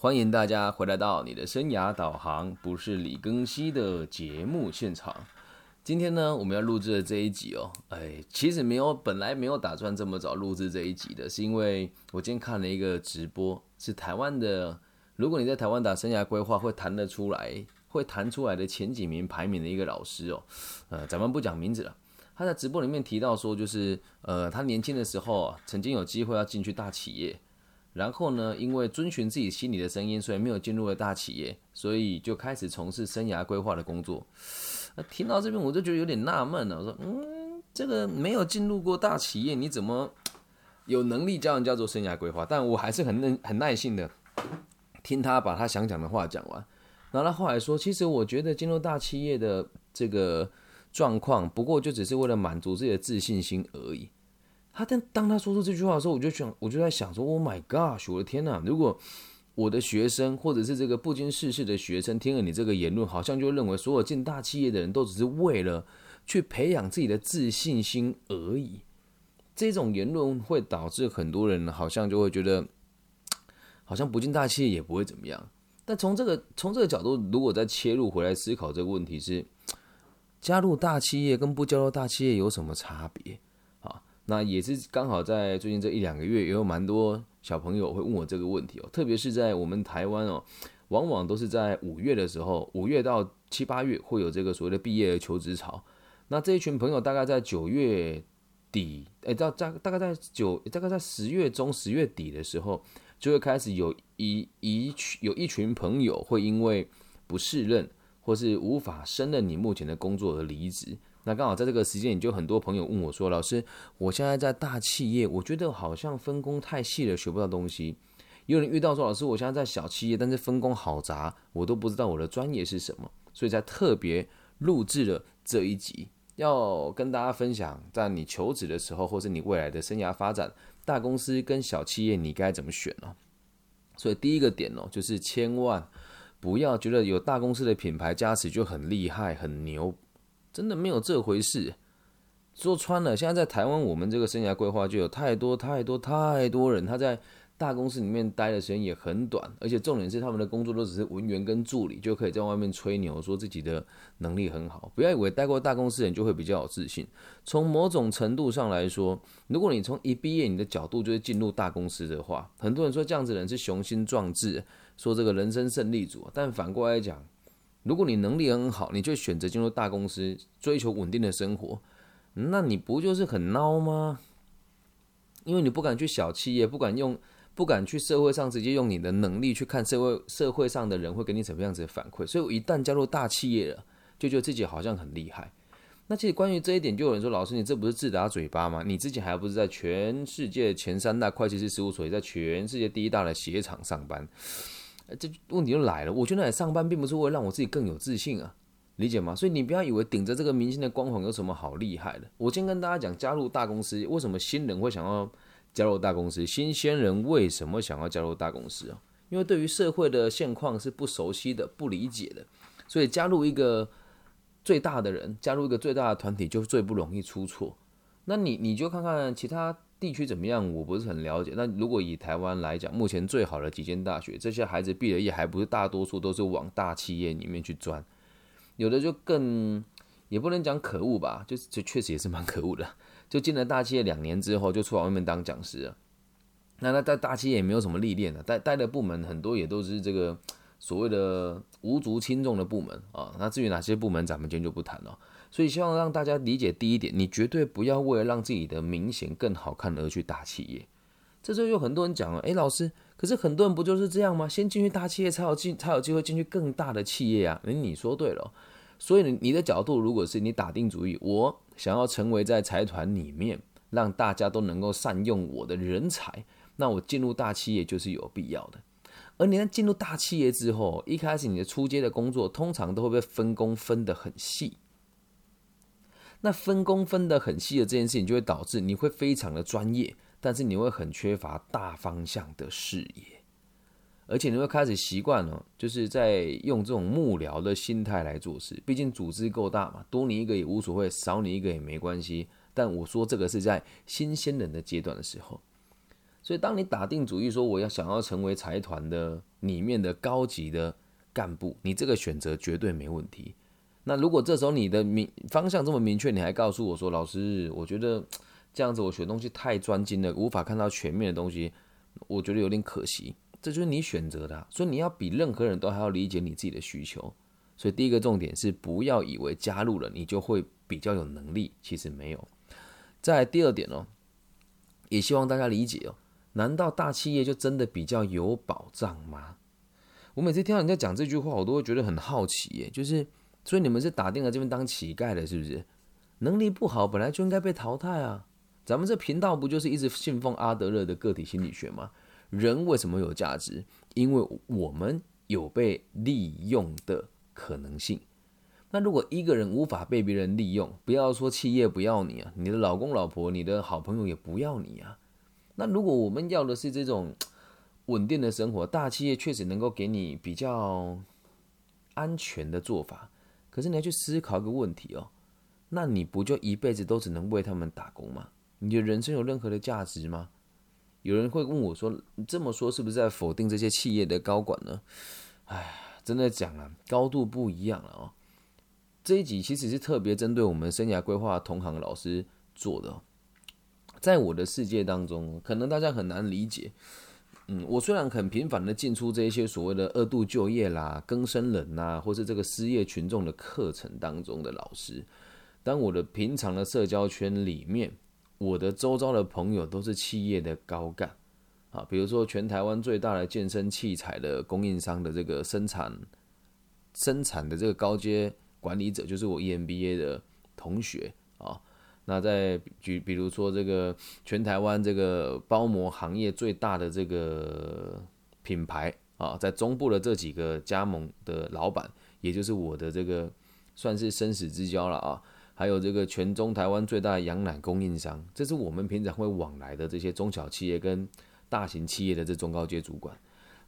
欢迎大家回来到你的生涯导航，不是李庚希的节目现场。今天呢，我们要录制的这一集哦，哎，其实没有，本来没有打算这么早录制这一集的，是因为我今天看了一个直播，是台湾的。如果你在台湾打生涯规划，会弹得出来，会弹出来的前几名排名的一个老师哦，呃，咱们不讲名字了。他在直播里面提到说，就是呃，他年轻的时候啊，曾经有机会要进去大企业。然后呢，因为遵循自己心里的声音，所以没有进入了大企业，所以就开始从事生涯规划的工作。听到这边，我就觉得有点纳闷了。我说，嗯，这个没有进入过大企业，你怎么有能力教人家做生涯规划？但我还是很耐很耐心的听他把他想讲的话讲完。然后他后来说，其实我觉得进入大企业的这个状况，不过就只是为了满足自己的自信心而已。他当当他说出这句话的时候，我就想，我就在想说，Oh my gosh，我的天呐！如果我的学生或者是这个不经世事的学生听了你这个言论，好像就认为所有进大企业的人都只是为了去培养自己的自信心而已。这种言论会导致很多人好像就会觉得，好像不进大企业也不会怎么样。但从这个从这个角度，如果再切入回来思考这个问题是，加入大企业跟不加入大企业有什么差别？那也是刚好在最近这一两个月，也有蛮多小朋友会问我这个问题哦。特别是在我们台湾哦，往往都是在五月的时候，五月到七八月会有这个所谓的毕业求职潮。那这一群朋友大概在九月底，哎，到大大概在九，大概在十月中、十月底的时候，就会开始有一一群有一群朋友会因为不适任或是无法胜任你目前的工作而离职。那刚好在这个时间，你就很多朋友问我说：“老师，我现在在大企业，我觉得好像分工太细了，学不到东西。”有人遇到说：“老师，我现在在小企业，但是分工好杂，我都不知道我的专业是什么。”所以才特别录制了这一集，要跟大家分享，在你求职的时候，或是你未来的生涯发展，大公司跟小企业你该怎么选呢？所以第一个点哦，就是千万不要觉得有大公司的品牌加持就很厉害、很牛。真的没有这回事。说穿了，现在在台湾，我们这个生涯规划就有太多太多太多人，他在大公司里面待的时间也很短，而且重点是他们的工作都只是文员跟助理，就可以在外面吹牛说自己的能力很好。不要以为待过大公司人就会比较有自信。从某种程度上来说，如果你从一毕业你的角度就是进入大公司的话，很多人说这样子人是雄心壮志，说这个人生胜利组。但反过来讲，如果你能力很好，你就选择进入大公司，追求稳定的生活，那你不就是很孬吗？因为你不敢去小企业，不敢用，不敢去社会上直接用你的能力去看社会社会上的人会给你什么样子的反馈。所以，我一旦加入大企业了，就觉得自己好像很厉害。那其实关于这一点，就有人说：“老师，你这不是自打嘴巴吗？你之前还不是在全世界前三大会计师事务所，也在全世界第一大的鞋厂上班？”这问题就来了。我觉得上班，并不是为了让我自己更有自信啊，理解吗？所以你不要以为顶着这个明星的光环有什么好厉害的。我先跟大家讲，加入大公司，为什么新人会想要加入大公司？新鲜人为什么想要加入大公司啊？因为对于社会的现况是不熟悉的、不理解的，所以加入一个最大的人，加入一个最大的团体，就最不容易出错。那你你就看看其他。地区怎么样？我不是很了解。那如果以台湾来讲，目前最好的几间大学，这些孩子毕了业，还不是大多数都是往大企业里面去钻，有的就更也不能讲可恶吧，就是这确实也是蛮可恶的。就进了大企业两年之后，就出来外面当讲师了。那他在大企业也没有什么历练的，待待的部门很多也都是这个所谓的无足轻重的部门啊。那至于哪些部门，咱们今天就不谈了。所以希望让大家理解第一点，你绝对不要为了让自己的明显更好看而去大企业。这时候有很多人讲了，诶，老师，可是很多人不就是这样吗？先进去大企业才有进才有机会进去更大的企业啊。诶，你说对了。所以你你的角度，如果是你打定主意，我想要成为在财团里面让大家都能够善用我的人才，那我进入大企业就是有必要的。而你在进入大企业之后，一开始你的出街的工作通常都会被分工分得很细。那分工分得很细的这件事情，就会导致你会非常的专业，但是你会很缺乏大方向的视野，而且你会开始习惯了，就是在用这种幕僚的心态来做事。毕竟组织够大嘛，多你一个也无所谓，少你一个也没关系。但我说这个是在新鲜人的阶段的时候，所以，当你打定主意说我要想要成为财团的里面的高级的干部，你这个选择绝对没问题。那如果这时候你的明方向这么明确，你还告诉我说，老师，我觉得这样子我学东西太专精了，无法看到全面的东西，我觉得有点可惜。这就是你选择的，所以你要比任何人都还要理解你自己的需求。所以第一个重点是，不要以为加入了你就会比较有能力，其实没有。在第二点哦，也希望大家理解哦，难道大企业就真的比较有保障吗？我每次听到人家讲这句话，我都会觉得很好奇耶，就是。所以你们是打定了这边当乞丐的，是不是？能力不好，本来就应该被淘汰啊！咱们这频道不就是一直信奉阿德勒的个体心理学吗？人为什么有价值？因为我们有被利用的可能性。那如果一个人无法被别人利用，不要说企业不要你啊，你的老公、老婆、你的好朋友也不要你啊。那如果我们要的是这种 稳定的生活，大企业确实能够给你比较安全的做法。可是你要去思考一个问题哦，那你不就一辈子都只能为他们打工吗？你的人生有任何的价值吗？有人会问我说：“这么说是不是在否定这些企业的高管呢？”哎，真的讲啊，高度不一样了哦。这一集其实是特别针对我们生涯规划同行老师做的，在我的世界当中，可能大家很难理解。嗯，我虽然很频繁的进出这些所谓的二度就业啦、更生人呐，或是这个失业群众的课程当中的老师，但我的平常的社交圈里面，我的周遭的朋友都是企业的高干啊，比如说全台湾最大的健身器材的供应商的这个生产生产的这个高阶管理者，就是我 EMBA 的同学啊。那在举，比如说这个全台湾这个包膜行业最大的这个品牌啊，在中部的这几个加盟的老板，也就是我的这个算是生死之交了啊。还有这个全中台湾最大的羊奶供应商，这是我们平常会往来的这些中小企业跟大型企业的这中高阶主管。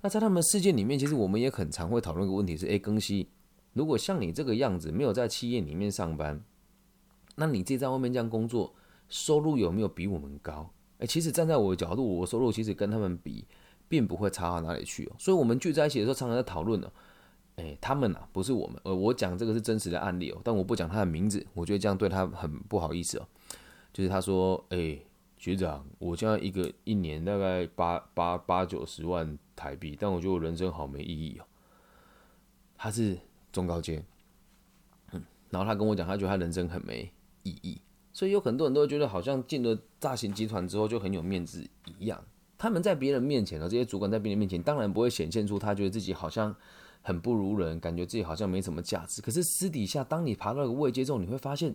那在他们世界里面，其实我们也很常会讨论一个问题是：哎，庚希，如果像你这个样子，没有在企业里面上班。那你自己在外面这样工作，收入有没有比我们高？哎，其实站在我的角度，我收入其实跟他们比，并不会差到哪里去哦。所以，我们聚在一起的时候，常常在讨论呢。哎，他们啊，不是我们。呃，我讲这个是真实的案例哦，但我不讲他的名字，我觉得这样对他很不好意思哦。就是他说，哎，学长，我现在一个一年大概八八八九十万台币，但我觉得我人生好没意义哦。他是中高阶，嗯，然后他跟我讲，他觉得他人生很没。意义，所以有很多人都觉得好像进了大型集团之后就很有面子一样。他们在别人面前呢，这些主管在别人面前，当然不会显现出他觉得自己好像很不如人，感觉自己好像没什么价值。可是私底下，当你爬到一个位阶之后，你会发现，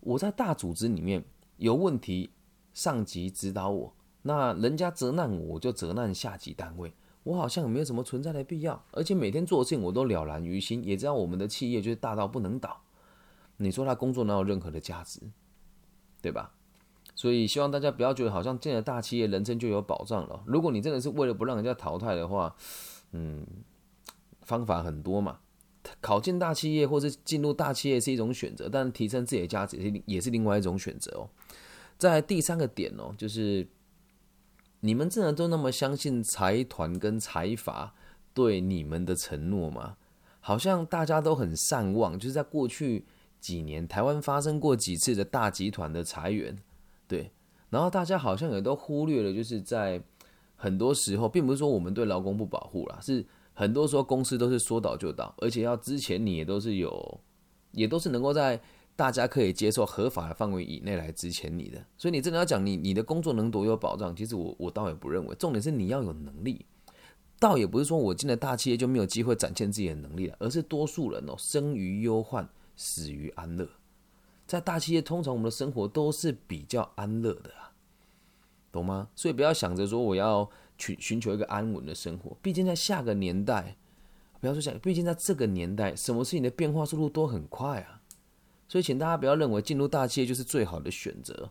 我在大组织里面有问题，上级指导我，那人家责难我，我就责难下级单位，我好像没有什么存在的必要。而且每天做事情我都了然于心，也知道我们的企业就是大到不能倒。你说他工作哪有任何的价值，对吧？所以希望大家不要觉得好像进了大企业，人生就有保障了。如果你真的是为了不让人家淘汰的话，嗯，方法很多嘛。考进大企业或是进入大企业是一种选择，但提升自己的价值也也是另外一种选择哦。在第三个点哦，就是你们真的都那么相信财团跟财阀对你们的承诺吗？好像大家都很善忘，就是在过去。几年，台湾发生过几次的大集团的裁员，对，然后大家好像也都忽略了，就是在很多时候，并不是说我们对劳工不保护啦，是很多时候公司都是说倒就倒，而且要之前你也都是有，也都是能够在大家可以接受合法的范围以内来支前你的，所以你真的要讲你你的工作能多有保障，其实我我倒也不认为，重点是你要有能力，倒也不是说我进了大企业就没有机会展现自己的能力了，而是多数人哦生于忧患。死于安乐，在大企业通常我们的生活都是比较安乐的啊，懂吗？所以不要想着说我要去寻求一个安稳的生活，毕竟在下个年代，不要说想，毕竟在这个年代，什么事情的变化速度都很快啊，所以请大家不要认为进入大企业就是最好的选择。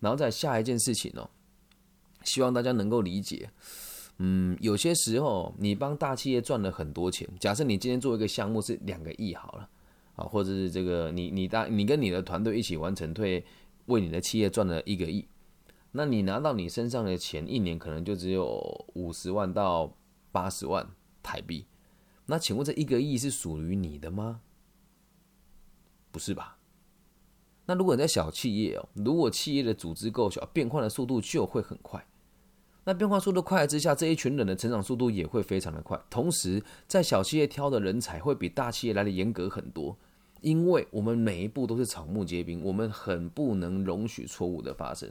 然后再下一件事情哦，希望大家能够理解，嗯，有些时候你帮大企业赚了很多钱，假设你今天做一个项目是两个亿好了。啊，或者是这个，你你大你跟你的团队一起完成，退为你的企业赚了一个亿，那你拿到你身上的钱，一年可能就只有五十万到八十万台币。那请问这一个亿是属于你的吗？不是吧？那如果你在小企业哦，如果企业的组织够小，变换的速度就会很快。那变化速度快之下，这一群人的成长速度也会非常的快。同时，在小企业挑的人才会比大企业来的严格很多，因为我们每一步都是草木皆兵，我们很不能容许错误的发生。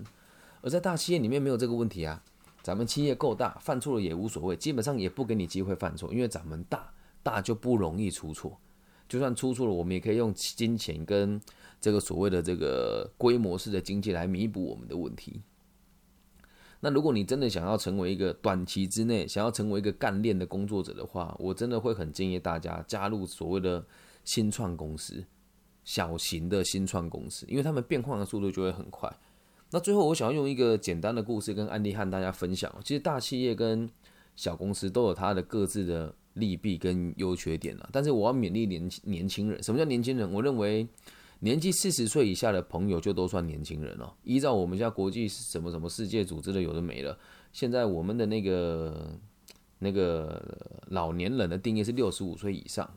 而在大企业里面没有这个问题啊，咱们企业够大，犯错了也无所谓，基本上也不给你机会犯错，因为咱们大，大就不容易出错。就算出错了，我们也可以用金钱跟这个所谓的这个规模式的经济来弥补我们的问题。那如果你真的想要成为一个短期之内想要成为一个干练的工作者的话，我真的会很建议大家加入所谓的新创公司，小型的新创公司，因为他们变换的速度就会很快。那最后，我想要用一个简单的故事跟案例和大家分享。其实大企业跟小公司都有它的各自的利弊跟优缺点了。但是我要勉励年年轻人，什么叫年轻人？我认为年纪四十岁以下的朋友就都算年轻人了。依照我们家国际什么什么世界组织的有的没了，现在我们的那个那个老年人的定义是六十五岁以上。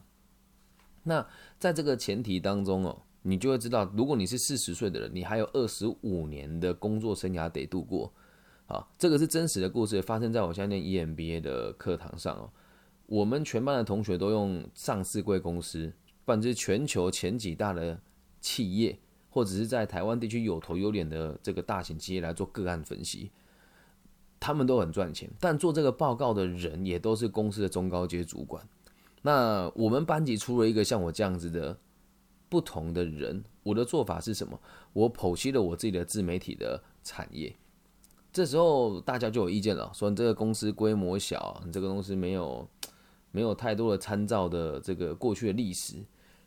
那在这个前提当中哦。你就会知道，如果你是四十岁的人，你还有二十五年的工作生涯得度过。啊，这个是真实的故事，发生在我现在念 EMBA 的课堂上哦。我们全班的同学都用上市贵公司，不然就是全球前几大的企业，或者是在台湾地区有头有脸的这个大型企业来做个案分析，他们都很赚钱。但做这个报告的人也都是公司的中高阶主管。那我们班级出了一个像我这样子的。不同的人，我的做法是什么？我剖析了我自己的自媒体的产业，这时候大家就有意见了，说你这个公司规模小，你这个公司没有没有太多的参照的这个过去的历史。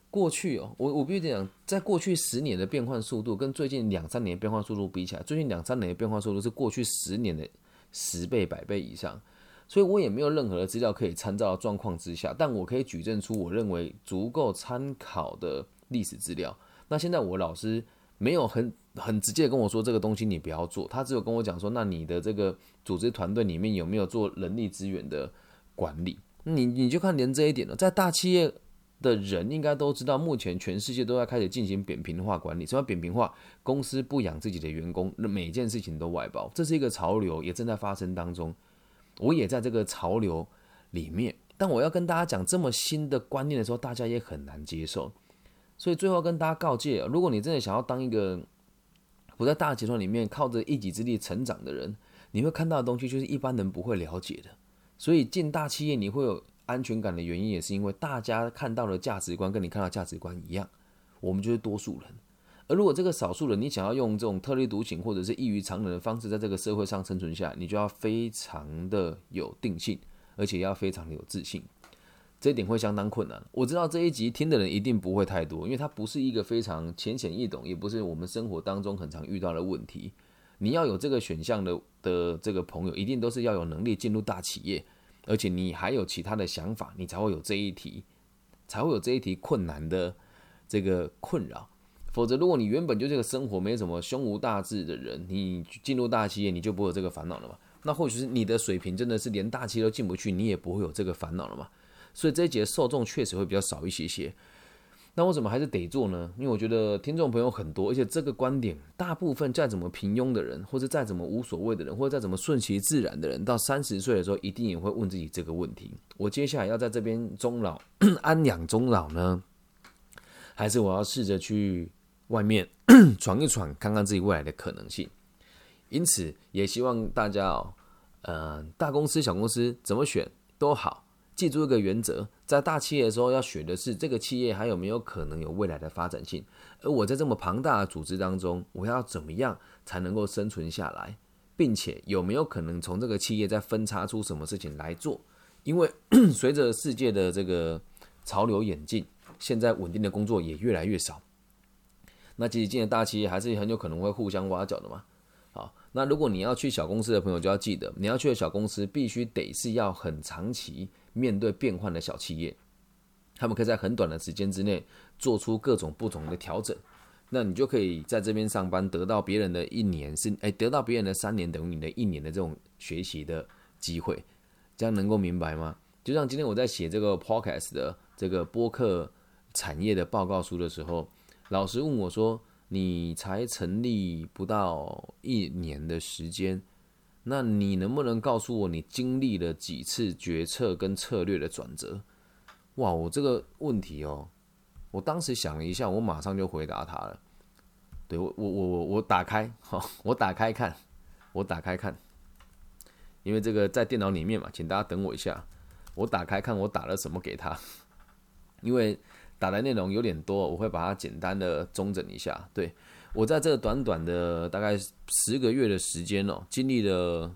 过去哦，我我必须讲，在过去十年的变换速度跟最近两三年变换速度比起来，最近两三年的变换速度是过去十年的十倍、百倍以上。所以我也没有任何的资料可以参照状况之下，但我可以举证出我认为足够参考的。历史资料。那现在我老师没有很很直接跟我说这个东西你不要做，他只有跟我讲说，那你的这个组织团队里面有没有做人力资源的管理？你你就看连这一点了，在大企业的人应该都知道，目前全世界都在开始进行扁平化管理。什么扁平化？公司不养自己的员工，每件事情都外包，这是一个潮流，也正在发生当中。我也在这个潮流里面，但我要跟大家讲这么新的观念的时候，大家也很难接受。所以最后跟大家告诫：如果你真的想要当一个不在大集团里面靠着一己之力成长的人，你会看到的东西就是一般人不会了解的。所以进大企业你会有安全感的原因，也是因为大家看到的价值观跟你看到价值观一样。我们就是多数人。而如果这个少数人你想要用这种特立独行或者是异于常人的方式在这个社会上生存下，你就要非常的有定性，而且要非常的有自信。这一点会相当困难。我知道这一集听的人一定不会太多，因为它不是一个非常浅显易懂，也不是我们生活当中很常遇到的问题。你要有这个选项的的这个朋友，一定都是要有能力进入大企业，而且你还有其他的想法，你才会有这一题，才会有这一题困难的这个困扰。否则，如果你原本就这个生活没什么胸无大志的人，你进入大企业，你就不会有这个烦恼了嘛？那或许是你的水平真的是连大企业都进不去，你也不会有这个烦恼了嘛？所以这一节受众确实会比较少一些些，那我怎么还是得做呢？因为我觉得听众朋友很多，而且这个观点，大部分再怎么平庸的人，或者再怎么无所谓的人，或者再怎么顺其自然的人，到三十岁的时候，一定也会问自己这个问题：我接下来要在这边终老、安养终老呢，还是我要试着去外面闯一闯，看看自己未来的可能性？因此，也希望大家哦，呃，大公司、小公司怎么选都好。记住一个原则，在大企业的时候要选的是这个企业还有没有可能有未来的发展性，而我在这么庞大的组织当中，我要怎么样才能够生存下来，并且有没有可能从这个企业再分叉出什么事情来做？因为随着世界的这个潮流演进，现在稳定的工作也越来越少，那其实进了大企业还是很有可能会互相挖角的嘛。好，那如果你要去小公司的朋友就要记得，你要去的小公司必须得是要很长期。面对变换的小企业，他们可以在很短的时间之内做出各种不同的调整，那你就可以在这边上班，得到别人的一年是哎，得到别人的三年等于你的一年的这种学习的机会，这样能够明白吗？就像今天我在写这个 podcast 的这个播客产业的报告书的时候，老师问我说：“你才成立不到一年的时间，那你能不能告诉我你经历了几次决策跟策略的转折？”哇，我这个问题哦。我当时想了一下，我马上就回答他了。对我，我，我，我，打开，好，我打开看，我打开看，因为这个在电脑里面嘛，请大家等我一下。我打开看，我打了什么给他？因为打的内容有点多，我会把它简单的中整一下。对我在这短短的大概十个月的时间哦，经历了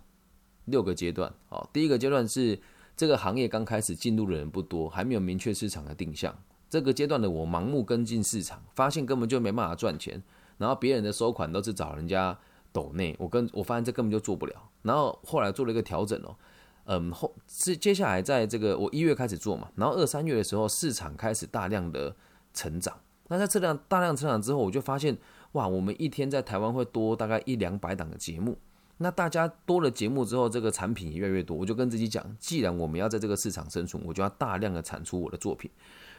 六个阶段。哦，第一个阶段是这个行业刚开始进入的人不多，还没有明确市场的定向。这个阶段的我盲目跟进市场，发现根本就没办法赚钱，然后别人的收款都是找人家抖内，我跟我发现这根本就做不了。然后后来做了一个调整哦，嗯，后是接下来在这个我一月开始做嘛，然后二三月的时候市场开始大量的成长，那在这量大量成长之后，我就发现哇，我们一天在台湾会多大概一两百档的节目，那大家多了节目之后，这个产品也越来越多，我就跟自己讲，既然我们要在这个市场生存，我就要大量的产出我的作品。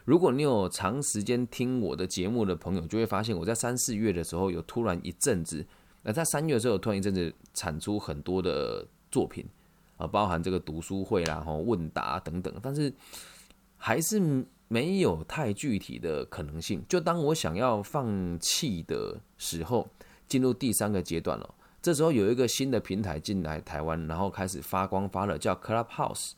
如果你有长时间听我的节目的朋友，就会发现我在三四月的时候有突然一阵子，那在三月的时候突然一阵子产出很多的作品啊，包含这个读书会啦、哈问答等等，但是还是没有太具体的可能性。就当我想要放弃的时候，进入第三个阶段了。这时候有一个新的平台进来台湾，然后开始发光发热，叫 Clubhouse。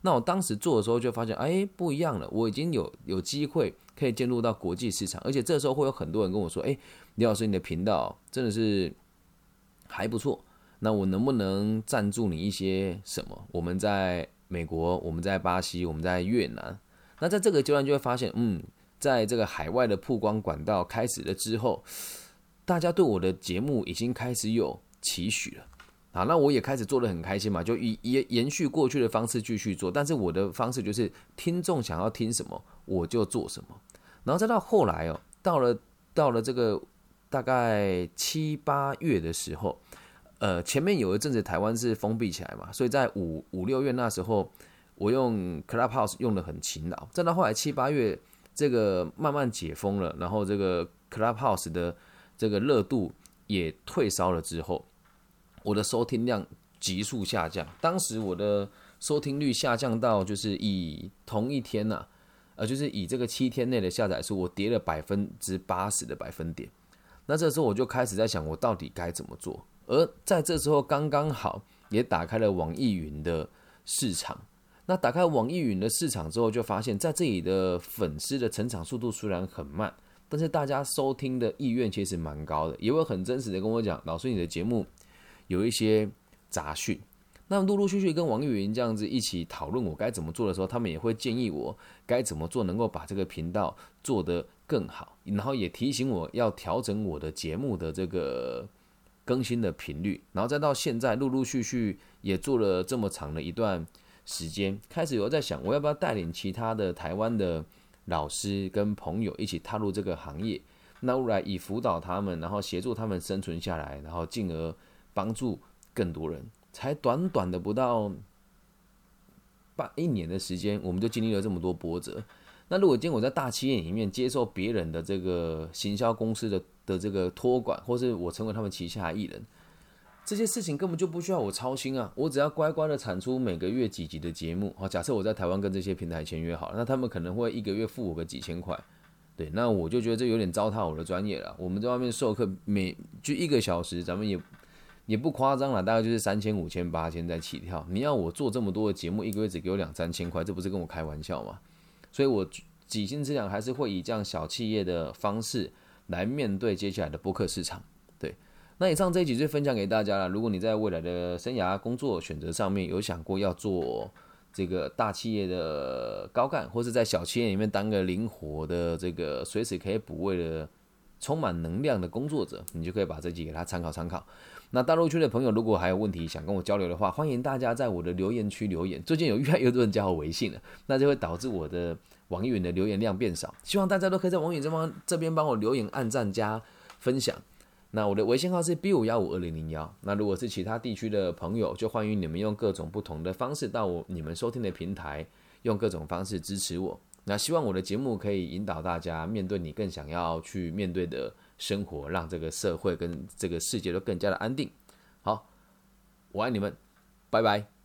那我当时做的时候就发现，哎，不一样了。我已经有有机会可以进入到国际市场，而且这时候会有很多人跟我说，哎，李老师，你的频道真的是还不错。那我能不能赞助你一些什么？我们在美国，我们在巴西，我们在越南。那在这个阶段就会发现，嗯，在这个海外的曝光管道开始了之后，大家对我的节目已经开始有期许了。啊，那我也开始做的很开心嘛，就以延延续过去的方式继续做，但是我的方式就是听众想要听什么我就做什么，然后再到后来哦，到了到了这个大概七八月的时候，呃，前面有一阵子台湾是封闭起来嘛，所以在五五六月那时候，我用 Clubhouse 用的很勤劳，再到后来七八月这个慢慢解封了，然后这个 Clubhouse 的这个热度也退烧了之后。我的收听量急速下降，当时我的收听率下降到就是以同一天呐，呃，就是以这个七天内的下载数，我跌了百分之八十的百分点。那这时候我就开始在想，我到底该怎么做？而在这时候刚刚好也打开了网易云的市场。那打开网易云的市场之后，就发现在这里的粉丝的成长速度虽然很慢，但是大家收听的意愿其实蛮高的，也会很真实的跟我讲，老师你的节目。有一些杂讯，那陆陆续续跟网易云这样子一起讨论我该怎么做的时候，他们也会建议我该怎么做能够把这个频道做得更好，然后也提醒我要调整我的节目的这个更新的频率，然后再到现在陆陆续续也做了这么长的一段时间，开始有在想我要不要带领其他的台湾的老师跟朋友一起踏入这个行业，那来以辅导他们，然后协助他们生存下来，然后进而。帮助更多人，才短短的不到半一年的时间，我们就经历了这么多波折。那如果今天我在大企业里面接受别人的这个行销公司的的这个托管，或是我成为他们旗下艺人，这些事情根本就不需要我操心啊！我只要乖乖的产出每个月几集的节目。好，假设我在台湾跟这些平台签约好了，那他们可能会一个月付我个几千块。对，那我就觉得这有点糟蹋我的专业了。我们在外面授课，每就一个小时，咱们也。也不夸张了，大概就是三千、五千、八千在起跳。你要我做这么多的节目，一个月只给我两三千块，这不是跟我开玩笑吗？所以，我几斤之两还是会以这样小企业的方式来面对接下来的播客市场。那以上这一集就分享给大家了。如果你在未来的生涯工作选择上面有想过要做这个大企业的高干，或是在小企业里面当个灵活的这个随时可以补位的充满能量的工作者，你就可以把这集给他参考参考。那大陆区的朋友如果还有问题想跟我交流的话，欢迎大家在我的留言区留言。最近有越来越多人加我微信了，那就会导致我的网易云的留言量变少。希望大家都可以在网易云这方这边帮我留言、按赞、加分享。那我的微信号是 B 五幺五二零零幺。那如果是其他地区的朋友，就欢迎你们用各种不同的方式到我你们收听的平台，用各种方式支持我。那希望我的节目可以引导大家面对你更想要去面对的生活，让这个社会跟这个世界都更加的安定。好，我爱你们，拜拜。